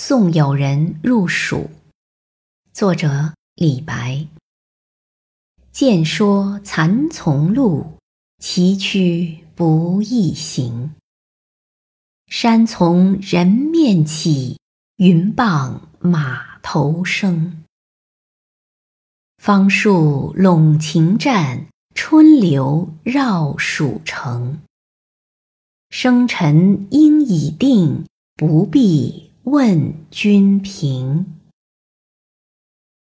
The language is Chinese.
送友人入蜀。作者李白。见说蚕丛路，崎岖不易行。山从人面起，云傍马头生。芳树陇晴战，春流绕蜀城。生辰应已定，不必问君平。